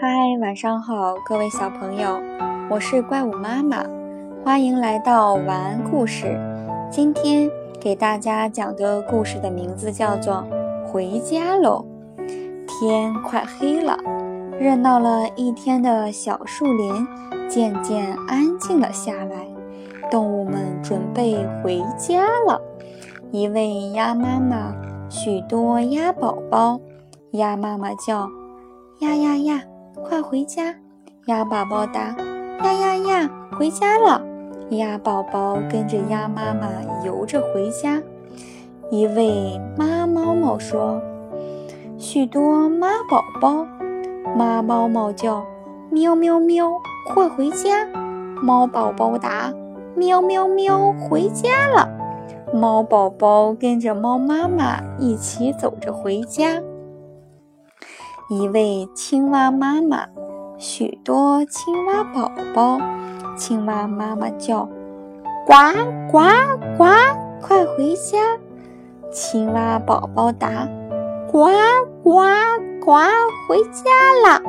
嗨，晚上好，各位小朋友，我是怪物妈妈，欢迎来到晚安故事。今天给大家讲的故事的名字叫做《回家喽》。天快黑了，热闹了一天的小树林渐渐安静了下来，动物们准备回家了。一位鸭妈妈，许多鸭宝宝，鸭妈妈叫呀呀呀。快回家！鸭宝宝答：“呀呀呀，回家了！”鸭宝宝跟着鸭妈妈游着回家。一位妈猫猫说：“许多妈宝宝，妈猫猫叫：喵喵喵，快回家！”猫宝宝答：“喵喵喵，回家了！”猫宝宝跟着猫妈妈一起走着回家。一位青蛙妈妈，许多青蛙宝宝，青蛙妈妈叫：“呱呱呱，快回家！”青蛙宝宝答：“呱呱呱，回家啦！”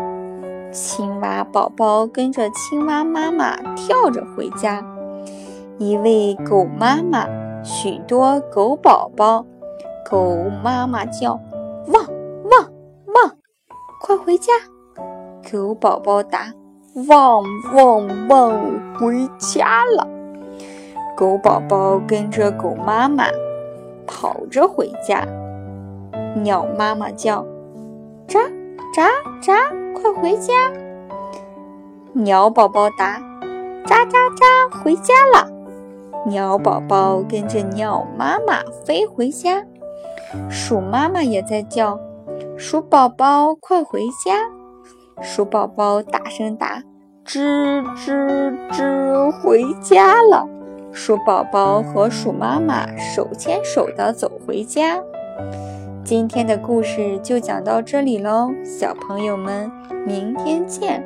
青蛙宝宝跟着青蛙妈妈跳着回家。一位狗妈妈，许多狗宝宝，狗妈妈叫：“！”快回家！狗宝宝答：“汪汪汪，回家了。”狗宝宝跟着狗妈妈跑着回家。鸟妈妈叫：“喳喳喳，快回家！”鸟宝宝答：“喳喳喳，回家了。”鸟宝宝跟着鸟妈妈飞回家。鼠妈妈也在叫。鼠宝宝，快回家！鼠宝宝大声答：“吱吱吱，回家了。”鼠宝宝和鼠妈妈手牵手的走回家。今天的故事就讲到这里喽，小朋友们，明天见。